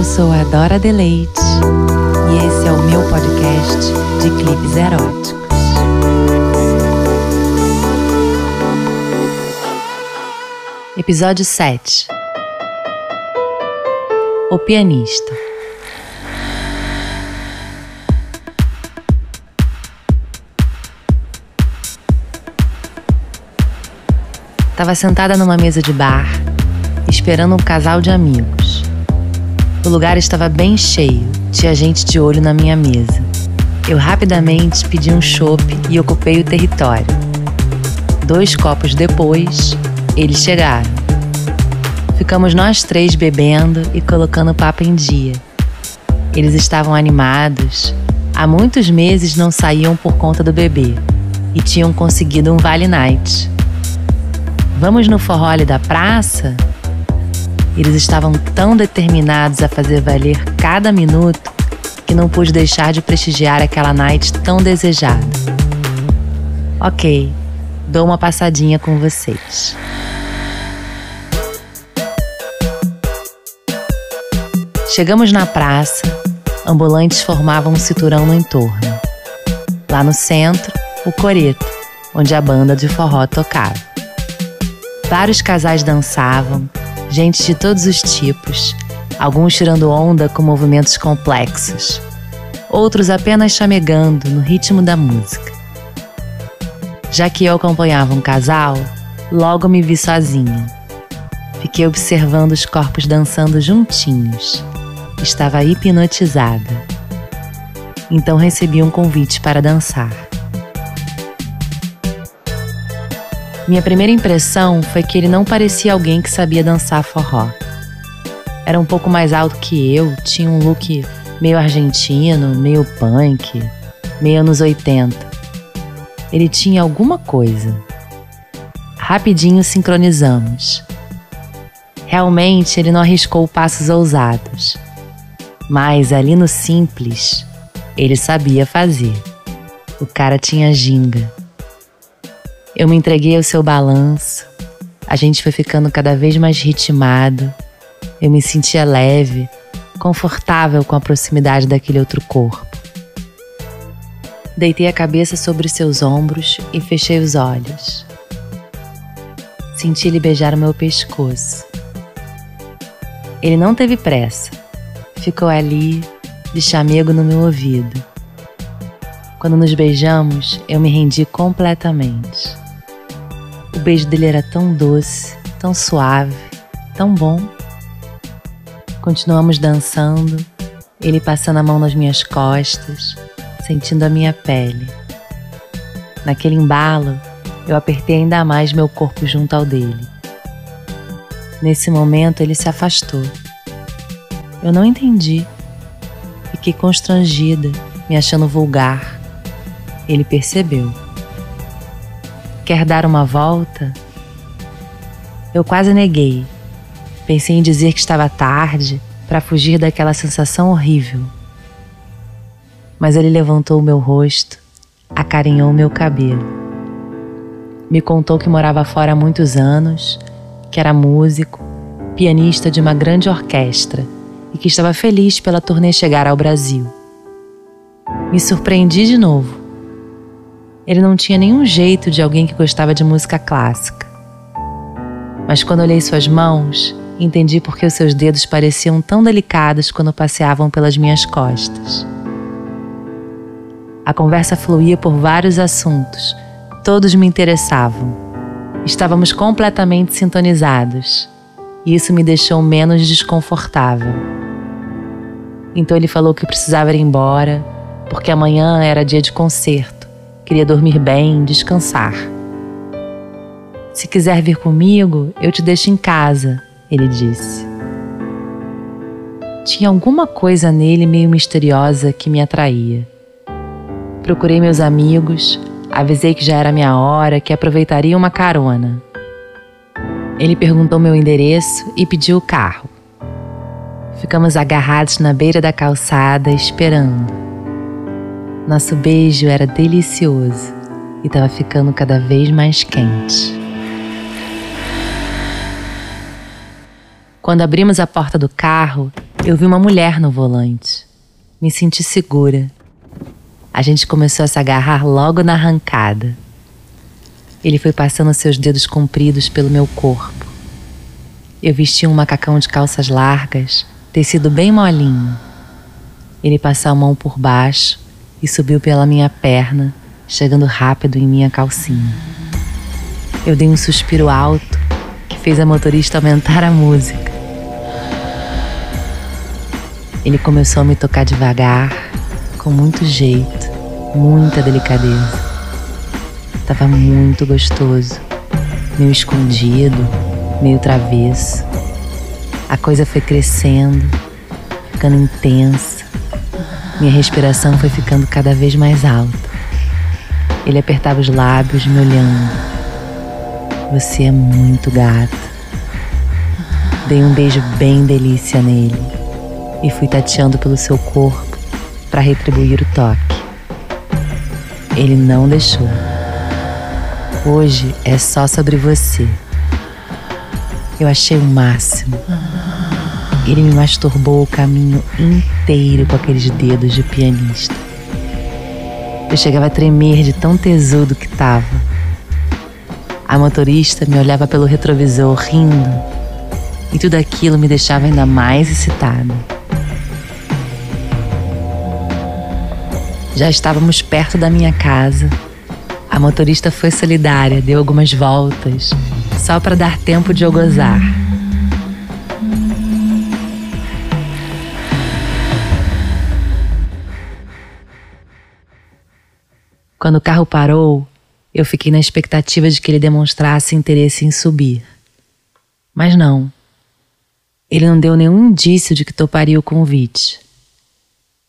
Eu sou a Dora Deleite e esse é o meu podcast de clipes eróticos. Episódio 7 O Pianista Estava sentada numa mesa de bar, esperando um casal de amigos. O lugar estava bem cheio, tinha gente de olho na minha mesa. Eu rapidamente pedi um chopp e ocupei o território. Dois copos depois, eles chegaram. Ficamos nós três bebendo e colocando o papo em dia. Eles estavam animados. Há muitos meses não saíam por conta do bebê e tinham conseguido um Vale Night. Vamos no forró da praça? Eles estavam tão determinados a fazer valer cada minuto que não pude deixar de prestigiar aquela night tão desejada. Ok, dou uma passadinha com vocês. Chegamos na praça, ambulantes formavam um cinturão no entorno. Lá no centro, o coreto, onde a banda de forró tocava. Vários casais dançavam, gente de todos os tipos, alguns tirando onda com movimentos complexos, outros apenas chamegando no ritmo da música. Já que eu acompanhava um casal, logo me vi sozinha. Fiquei observando os corpos dançando juntinhos. Estava hipnotizada. Então recebi um convite para dançar. Minha primeira impressão foi que ele não parecia alguém que sabia dançar forró. Era um pouco mais alto que eu, tinha um look meio argentino, meio punk, meio anos 80. Ele tinha alguma coisa. Rapidinho sincronizamos. Realmente ele não arriscou passos ousados. Mas ali no simples, ele sabia fazer. O cara tinha ginga. Eu me entreguei ao seu balanço. A gente foi ficando cada vez mais ritmado. Eu me sentia leve, confortável com a proximidade daquele outro corpo. Deitei a cabeça sobre seus ombros e fechei os olhos. Senti ele beijar o meu pescoço. Ele não teve pressa. Ficou ali, de chamego no meu ouvido. Quando nos beijamos, eu me rendi completamente. O beijo dele era tão doce, tão suave, tão bom. Continuamos dançando, ele passando a mão nas minhas costas, sentindo a minha pele. Naquele embalo, eu apertei ainda mais meu corpo junto ao dele. Nesse momento, ele se afastou. Eu não entendi. Fiquei constrangida, me achando vulgar. Ele percebeu. Quer dar uma volta? Eu quase neguei. Pensei em dizer que estava tarde para fugir daquela sensação horrível. Mas ele levantou o meu rosto, acarinhou meu cabelo. Me contou que morava fora há muitos anos, que era músico, pianista de uma grande orquestra e que estava feliz pela turnê chegar ao Brasil. Me surpreendi de novo ele não tinha nenhum jeito de alguém que gostava de música clássica. Mas quando olhei suas mãos, entendi por que os seus dedos pareciam tão delicados quando passeavam pelas minhas costas. A conversa fluía por vários assuntos, todos me interessavam. Estávamos completamente sintonizados e isso me deixou menos desconfortável. Então ele falou que precisava ir embora, porque amanhã era dia de concerto Queria dormir bem, descansar. Se quiser vir comigo, eu te deixo em casa, ele disse. Tinha alguma coisa nele meio misteriosa que me atraía. Procurei meus amigos, avisei que já era minha hora, que aproveitaria uma carona. Ele perguntou meu endereço e pediu o carro. Ficamos agarrados na beira da calçada, esperando. Nosso beijo era delicioso e estava ficando cada vez mais quente. Quando abrimos a porta do carro, Eu vi uma mulher no volante. Me senti segura. A gente começou a se agarrar logo na arrancada. Ele foi passando seus dedos compridos pelo meu corpo. Eu vestia um macacão de calças largas, tecido bem molinho. Ele passou a mão por baixo e subiu pela minha perna, chegando rápido em minha calcinha. Eu dei um suspiro alto que fez a motorista aumentar a música. Ele começou a me tocar devagar, com muito jeito, muita delicadeza. Tava muito gostoso, meio escondido, meio travesso. A coisa foi crescendo, ficando intensa. Minha respiração foi ficando cada vez mais alta. Ele apertava os lábios, me olhando. Você é muito gata. Dei um beijo bem delícia nele e fui tateando pelo seu corpo para retribuir o toque. Ele não deixou. Hoje é só sobre você. Eu achei o máximo. Ele me masturbou o caminho inteiro com aqueles dedos de pianista. Eu chegava a tremer de tão tesudo que tava. A motorista me olhava pelo retrovisor rindo, e tudo aquilo me deixava ainda mais excitada. Já estávamos perto da minha casa. A motorista foi solidária, deu algumas voltas, só para dar tempo de eu gozar. Quando o carro parou, eu fiquei na expectativa de que ele demonstrasse interesse em subir. Mas não. Ele não deu nenhum indício de que toparia o convite.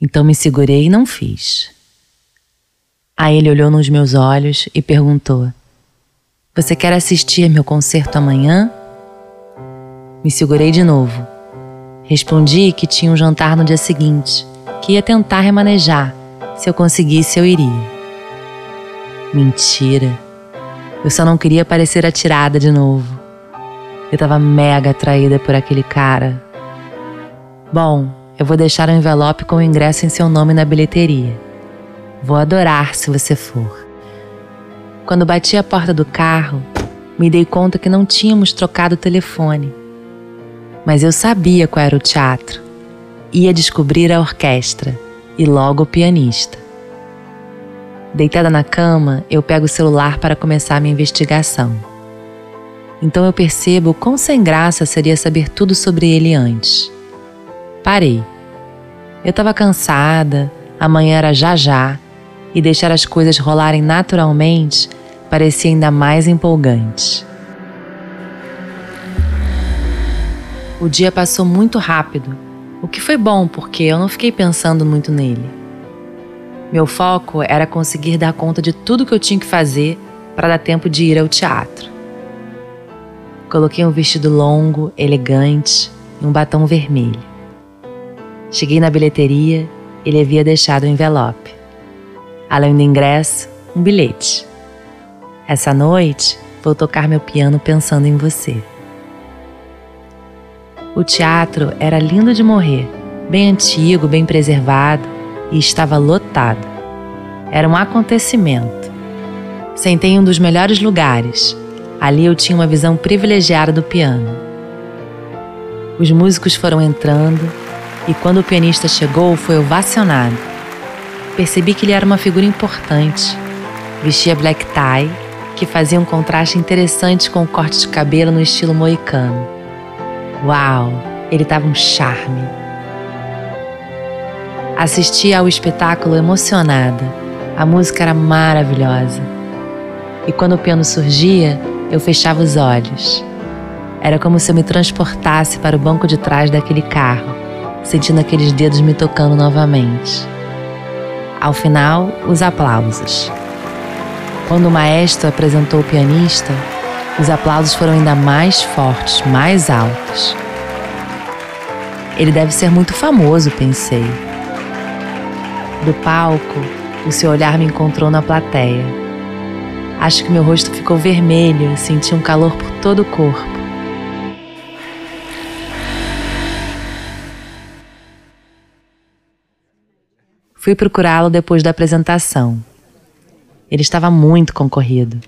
Então me segurei e não fiz. Aí ele olhou nos meus olhos e perguntou: Você quer assistir meu concerto amanhã? Me segurei de novo. Respondi que tinha um jantar no dia seguinte, que ia tentar remanejar. Se eu conseguisse, eu iria. Mentira. Eu só não queria parecer atirada de novo. Eu tava mega atraída por aquele cara. Bom, eu vou deixar um envelope com o ingresso em seu nome na bilheteria. Vou adorar se você for. Quando bati a porta do carro, me dei conta que não tínhamos trocado o telefone. Mas eu sabia qual era o teatro. Ia descobrir a orquestra e logo o pianista. Deitada na cama, eu pego o celular para começar minha investigação. Então eu percebo quão sem graça seria saber tudo sobre ele antes. Parei. Eu estava cansada, amanhã era já já e deixar as coisas rolarem naturalmente parecia ainda mais empolgante. O dia passou muito rápido, o que foi bom porque eu não fiquei pensando muito nele. Meu foco era conseguir dar conta de tudo que eu tinha que fazer para dar tempo de ir ao teatro. Coloquei um vestido longo, elegante e um batom vermelho. Cheguei na bilheteria, ele havia deixado o envelope além do ingresso, um bilhete. Essa noite vou tocar meu piano pensando em você. O teatro era lindo de morrer, bem antigo, bem preservado e estava lotado. Era um acontecimento. Sentei em um dos melhores lugares. Ali eu tinha uma visão privilegiada do piano. Os músicos foram entrando e quando o pianista chegou foi ovacionado percebi que ele era uma figura importante. Vestia black tie, que fazia um contraste interessante com o corte de cabelo no estilo moicano. Uau, ele estava um charme. Assisti ao espetáculo emocionada. A música era maravilhosa. E quando o piano surgia, eu fechava os olhos. Era como se eu me transportasse para o banco de trás daquele carro, sentindo aqueles dedos me tocando novamente. Ao final, os aplausos. Quando o maestro apresentou o pianista, os aplausos foram ainda mais fortes, mais altos. Ele deve ser muito famoso, pensei. Do palco, o seu olhar me encontrou na plateia. Acho que meu rosto ficou vermelho, senti um calor por todo o corpo. Fui procurá-lo depois da apresentação. Ele estava muito concorrido.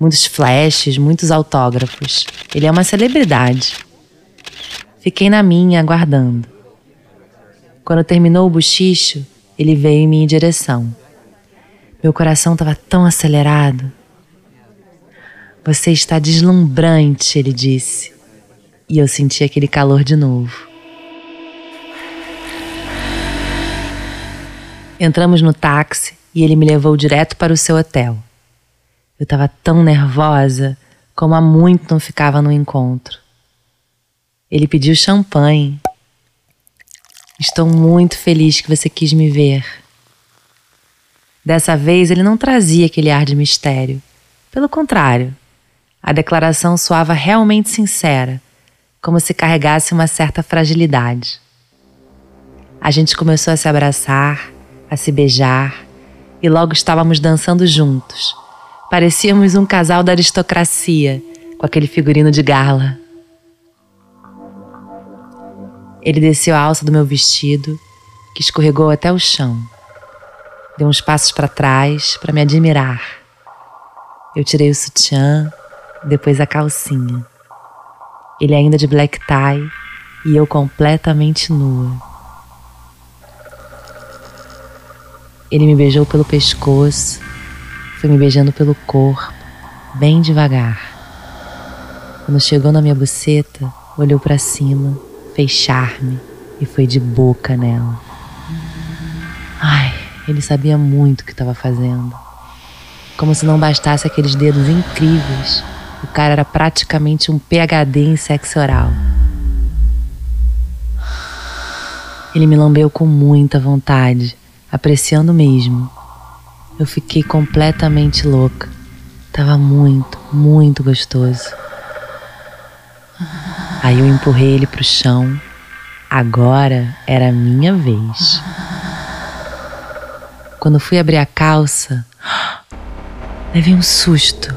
Muitos flashes, muitos autógrafos. Ele é uma celebridade. Fiquei na minha, aguardando. Quando terminou o bochicho, ele veio em minha direção. Meu coração estava tão acelerado. Você está deslumbrante, ele disse. E eu senti aquele calor de novo. Entramos no táxi e ele me levou direto para o seu hotel. Eu estava tão nervosa como há muito não ficava no encontro. Ele pediu champanhe. Estou muito feliz que você quis me ver. Dessa vez ele não trazia aquele ar de mistério. Pelo contrário, a declaração soava realmente sincera, como se carregasse uma certa fragilidade. A gente começou a se abraçar, a se beijar e logo estávamos dançando juntos. Parecíamos um casal da aristocracia, com aquele figurino de gala. Ele desceu a alça do meu vestido, que escorregou até o chão. Deu uns passos para trás para me admirar. Eu tirei o sutiã, depois a calcinha. Ele ainda de black tie e eu completamente nua. Ele me beijou pelo pescoço, foi me beijando pelo corpo, bem devagar. Quando chegou na minha buceta, olhou para cima, fez charme e foi de boca nela. Ai, ele sabia muito o que estava fazendo. Como se não bastasse aqueles dedos incríveis, o cara era praticamente um PhD em sexo oral. Ele me lambeu com muita vontade apreciando mesmo. Eu fiquei completamente louca. Tava muito, muito gostoso. Aí eu empurrei ele pro chão. Agora era a minha vez. Quando fui abrir a calça, levei um susto.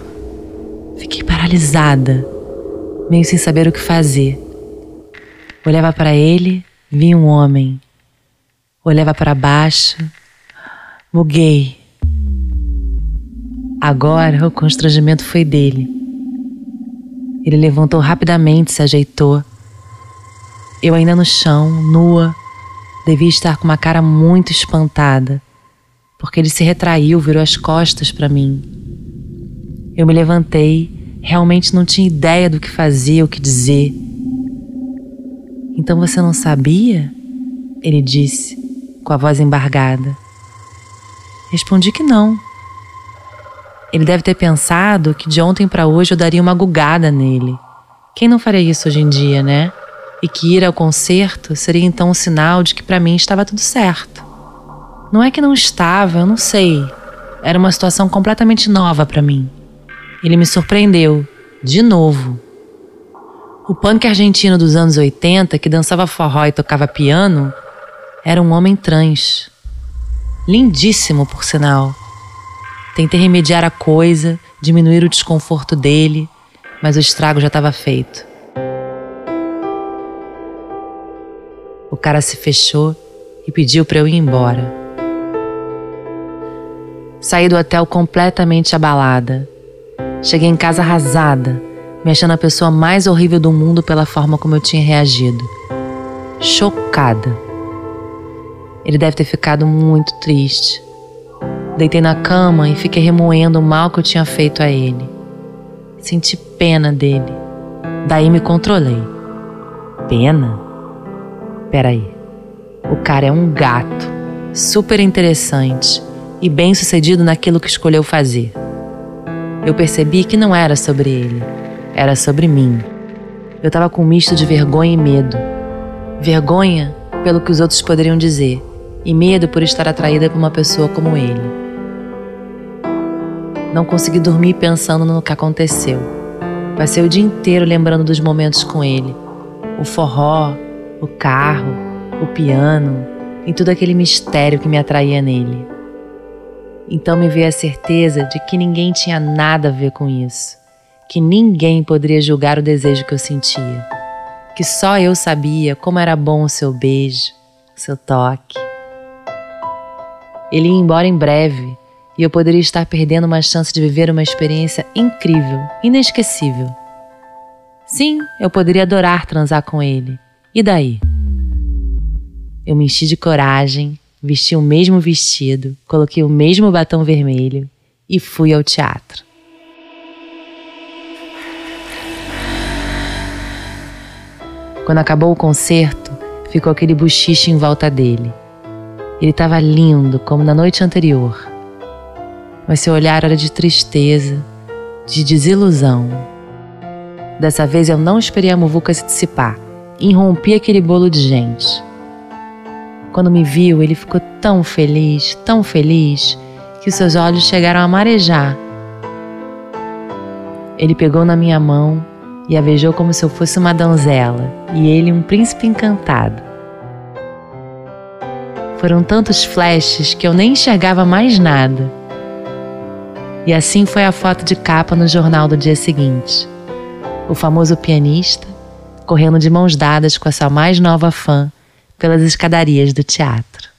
Fiquei paralisada, meio sem saber o que fazer. Olhava para ele, vi um homem olhava para baixo, buguei. Agora o constrangimento foi dele. Ele levantou rapidamente, se ajeitou. Eu ainda no chão, nua, devia estar com uma cara muito espantada, porque ele se retraiu, virou as costas para mim. Eu me levantei, realmente não tinha ideia do que fazer, o que dizer. Então você não sabia? Ele disse com a voz embargada. Respondi que não. Ele deve ter pensado que de ontem para hoje eu daria uma gugada nele. Quem não faria isso hoje em dia, né? E que ir ao concerto seria então um sinal de que para mim estava tudo certo. Não é que não estava, eu não sei. Era uma situação completamente nova para mim. Ele me surpreendeu, de novo. O punk argentino dos anos 80, que dançava forró e tocava piano, era um homem trans. Lindíssimo, por sinal. Tentei remediar a coisa, diminuir o desconforto dele, mas o estrago já estava feito. O cara se fechou e pediu para eu ir embora. Saí do hotel completamente abalada. Cheguei em casa arrasada, me achando a pessoa mais horrível do mundo pela forma como eu tinha reagido. Chocada. Ele deve ter ficado muito triste. Deitei na cama e fiquei remoendo o mal que eu tinha feito a ele. Senti pena dele. Daí me controlei. Pena? Peraí. O cara é um gato, super interessante e bem sucedido naquilo que escolheu fazer. Eu percebi que não era sobre ele, era sobre mim. Eu estava com um misto de vergonha e medo. Vergonha pelo que os outros poderiam dizer e medo por estar atraída por uma pessoa como ele. Não consegui dormir pensando no que aconteceu. Passei o dia inteiro lembrando dos momentos com ele. O forró, o carro, o piano e todo aquele mistério que me atraía nele. Então me veio a certeza de que ninguém tinha nada a ver com isso, que ninguém poderia julgar o desejo que eu sentia, que só eu sabia como era bom o seu beijo, o seu toque. Ele ia embora em breve e eu poderia estar perdendo uma chance de viver uma experiência incrível, inesquecível. Sim, eu poderia adorar transar com ele. E daí? Eu me enchi de coragem, vesti o mesmo vestido, coloquei o mesmo batom vermelho e fui ao teatro. Quando acabou o concerto, ficou aquele bochiche em volta dele. Ele estava lindo, como na noite anterior. Mas seu olhar era de tristeza, de desilusão. Dessa vez eu não esperei a muvuca se dissipar e irrompi aquele bolo de gente. Quando me viu, ele ficou tão feliz, tão feliz, que seus olhos chegaram a marejar. Ele pegou na minha mão e a beijou como se eu fosse uma donzela e ele um príncipe encantado. Foram tantos flashes que eu nem enxergava mais nada. E assim foi a foto de capa no jornal do dia seguinte. O famoso pianista correndo de mãos dadas com a sua mais nova fã pelas escadarias do teatro.